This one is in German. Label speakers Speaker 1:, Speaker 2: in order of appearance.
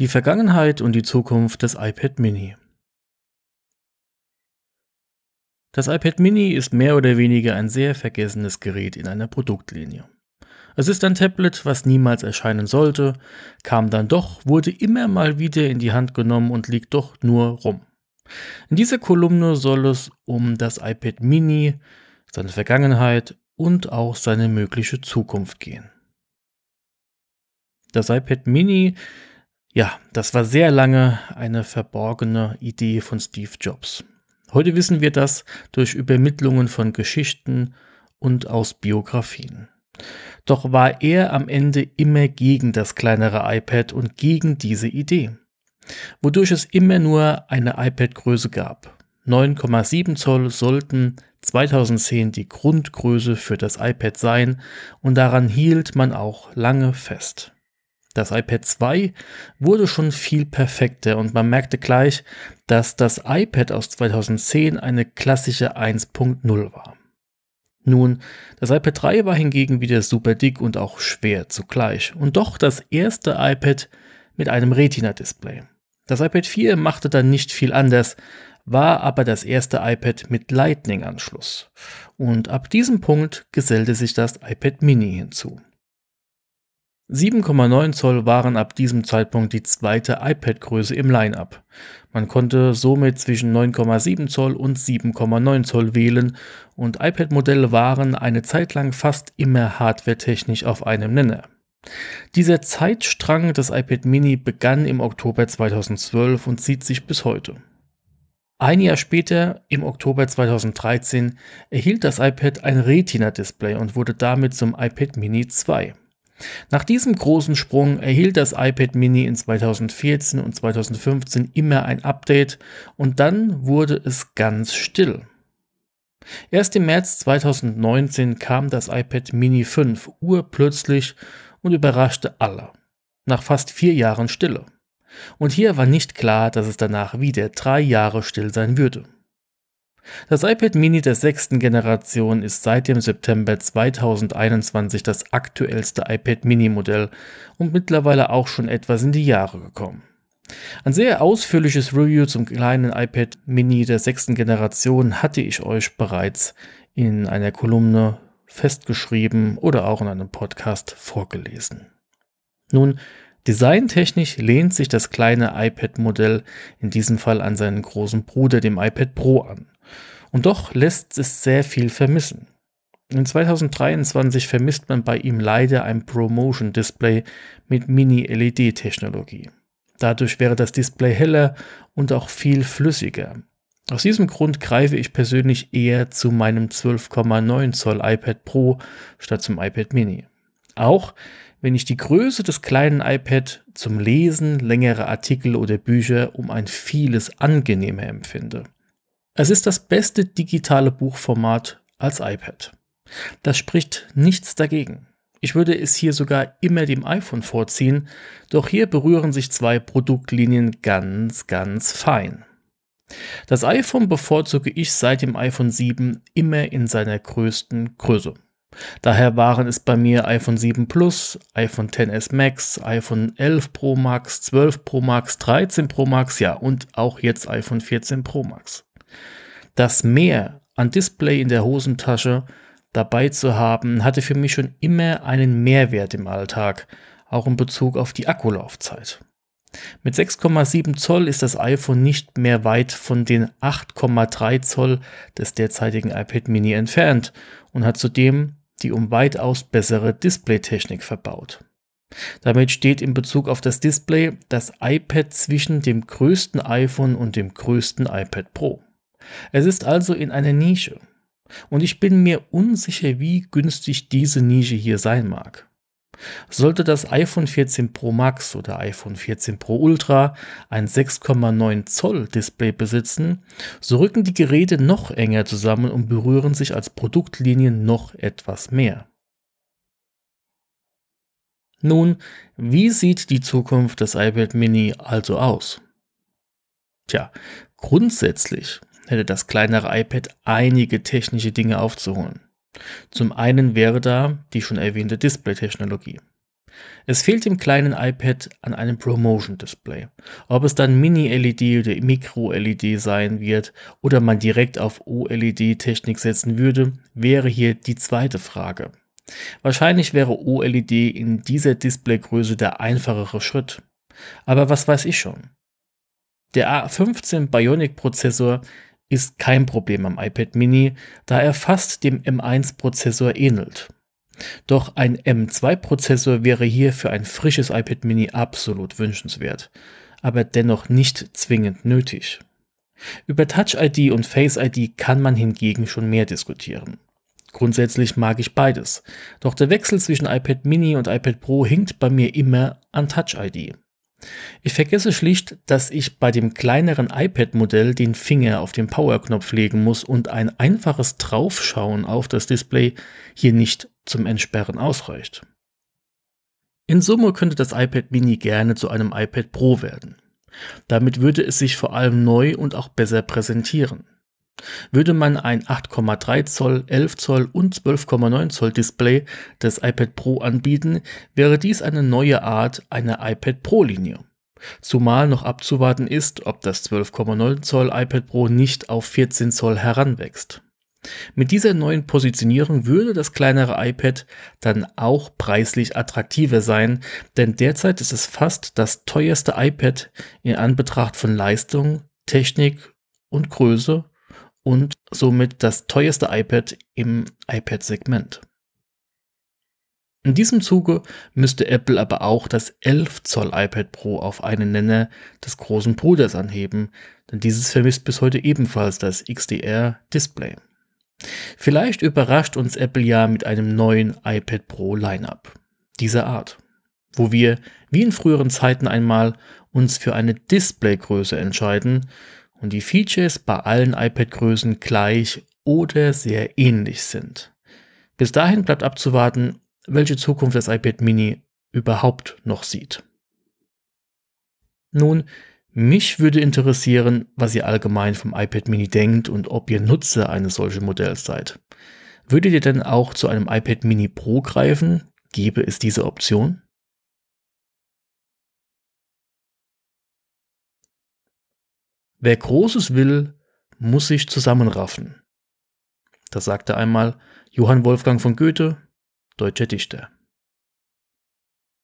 Speaker 1: Die Vergangenheit und die Zukunft des iPad Mini. Das iPad Mini ist mehr oder weniger ein sehr vergessenes Gerät in einer Produktlinie. Es ist ein Tablet, was niemals erscheinen sollte, kam dann doch, wurde immer mal wieder in die Hand genommen und liegt doch nur rum. In dieser Kolumne soll es um das iPad Mini, seine Vergangenheit und auch seine mögliche Zukunft gehen. Das iPad Mini, ja, das war sehr lange eine verborgene Idee von Steve Jobs. Heute wissen wir das durch Übermittlungen von Geschichten und aus Biografien. Doch war er am Ende immer gegen das kleinere iPad und gegen diese Idee, wodurch es immer nur eine iPad-Größe gab. 9,7 Zoll sollten 2010 die Grundgröße für das iPad sein und daran hielt man auch lange fest. Das iPad 2 wurde schon viel perfekter und man merkte gleich, dass das iPad aus 2010 eine klassische 1.0 war. Nun, das iPad 3 war hingegen wieder super dick und auch schwer zugleich und doch das erste iPad mit einem Retina-Display. Das iPad 4 machte dann nicht viel anders, war aber das erste iPad mit Lightning-Anschluss. Und ab diesem Punkt gesellte sich das iPad Mini hinzu. 7,9 Zoll waren ab diesem Zeitpunkt die zweite iPad-Größe im Line-up. Man konnte somit zwischen 9,7 Zoll und 7,9 Zoll wählen und iPad-Modelle waren eine Zeit lang fast immer hardwaretechnisch auf einem Nenner. Dieser Zeitstrang des iPad Mini begann im Oktober 2012 und zieht sich bis heute. Ein Jahr später, im Oktober 2013, erhielt das iPad ein Retina-Display und wurde damit zum iPad Mini 2. Nach diesem großen Sprung erhielt das iPad Mini in 2014 und 2015 immer ein Update und dann wurde es ganz still. Erst im März 2019 kam das iPad Mini 5 urplötzlich und überraschte alle. Nach fast vier Jahren Stille. Und hier war nicht klar, dass es danach wieder drei Jahre still sein würde. Das iPad Mini der sechsten Generation ist seit dem September 2021 das aktuellste iPad Mini Modell und mittlerweile auch schon etwas in die Jahre gekommen. Ein sehr ausführliches Review zum kleinen iPad Mini der sechsten Generation hatte ich euch bereits in einer Kolumne festgeschrieben oder auch in einem Podcast vorgelesen. Nun, Designtechnisch lehnt sich das kleine iPad-Modell in diesem Fall an seinen großen Bruder, dem iPad Pro, an. Und doch lässt es sehr viel vermissen. In 2023 vermisst man bei ihm leider ein ProMotion Display mit Mini-LED-Technologie. Dadurch wäre das Display heller und auch viel flüssiger. Aus diesem Grund greife ich persönlich eher zu meinem 12,9 Zoll iPad Pro statt zum iPad Mini. Auch wenn ich die Größe des kleinen iPad zum Lesen längerer Artikel oder Bücher um ein vieles angenehmer empfinde. Es ist das beste digitale Buchformat als iPad. Das spricht nichts dagegen. Ich würde es hier sogar immer dem iPhone vorziehen, doch hier berühren sich zwei Produktlinien ganz, ganz fein. Das iPhone bevorzuge ich seit dem iPhone 7 immer in seiner größten Größe. Daher waren es bei mir iPhone 7 Plus, iPhone XS Max, iPhone 11 Pro Max, 12 Pro Max, 13 Pro Max, ja und auch jetzt iPhone 14 Pro Max. Das Mehr an Display in der Hosentasche dabei zu haben, hatte für mich schon immer einen Mehrwert im Alltag, auch in Bezug auf die Akkulaufzeit. Mit 6,7 Zoll ist das iPhone nicht mehr weit von den 8,3 Zoll des derzeitigen iPad mini entfernt und hat zudem die um weitaus bessere Displaytechnik verbaut. Damit steht in Bezug auf das Display das iPad zwischen dem größten iPhone und dem größten iPad Pro. Es ist also in einer Nische. Und ich bin mir unsicher, wie günstig diese Nische hier sein mag. Sollte das iPhone 14 Pro Max oder iPhone 14 Pro Ultra ein 6,9 Zoll Display besitzen, so rücken die Geräte noch enger zusammen und berühren sich als Produktlinien noch etwas mehr. Nun, wie sieht die Zukunft des iPad Mini also aus? Tja, grundsätzlich hätte das kleinere iPad einige technische Dinge aufzuholen. Zum einen wäre da die schon erwähnte Display-Technologie. Es fehlt dem kleinen iPad an einem Promotion-Display. Ob es dann Mini-LED oder Micro-LED sein wird oder man direkt auf OLED-Technik setzen würde, wäre hier die zweite Frage. Wahrscheinlich wäre OLED in dieser Displaygröße der einfachere Schritt. Aber was weiß ich schon? Der A15 Bionic Prozessor ist kein Problem am iPad mini, da er fast dem M1-Prozessor ähnelt. Doch ein M2-Prozessor wäre hier für ein frisches iPad mini absolut wünschenswert, aber dennoch nicht zwingend nötig. Über Touch ID und Face ID kann man hingegen schon mehr diskutieren. Grundsätzlich mag ich beides, doch der Wechsel zwischen iPad mini und iPad Pro hinkt bei mir immer an Touch ID. Ich vergesse schlicht, dass ich bei dem kleineren iPad-Modell den Finger auf den Power-Knopf legen muss und ein einfaches Draufschauen auf das Display hier nicht zum Entsperren ausreicht. In Summe könnte das iPad Mini gerne zu einem iPad Pro werden. Damit würde es sich vor allem neu und auch besser präsentieren. Würde man ein 8,3 Zoll, 11 Zoll und 12,9 Zoll Display des iPad Pro anbieten, wäre dies eine neue Art einer iPad Pro Linie. Zumal noch abzuwarten ist, ob das 12,9 Zoll iPad Pro nicht auf 14 Zoll heranwächst. Mit dieser neuen Positionierung würde das kleinere iPad dann auch preislich attraktiver sein, denn derzeit ist es fast das teuerste iPad in Anbetracht von Leistung, Technik und Größe und somit das teuerste iPad im iPad-Segment. In diesem Zuge müsste Apple aber auch das 11 Zoll iPad Pro auf einen Nenner des großen Bruders anheben, denn dieses vermisst bis heute ebenfalls das XDR Display. Vielleicht überrascht uns Apple ja mit einem neuen iPad Pro Lineup dieser Art, wo wir wie in früheren Zeiten einmal uns für eine Displaygröße entscheiden und die Features bei allen iPad-Größen gleich oder sehr ähnlich sind. Bis dahin bleibt abzuwarten, welche Zukunft das iPad Mini überhaupt noch sieht. Nun, mich würde interessieren, was ihr allgemein vom iPad Mini denkt und ob ihr Nutzer eines solchen Modells seid. Würdet ihr denn auch zu einem iPad Mini Pro greifen? Gäbe es diese Option? Wer Großes will, muss sich zusammenraffen. Das sagte einmal Johann Wolfgang von Goethe, deutscher Dichter.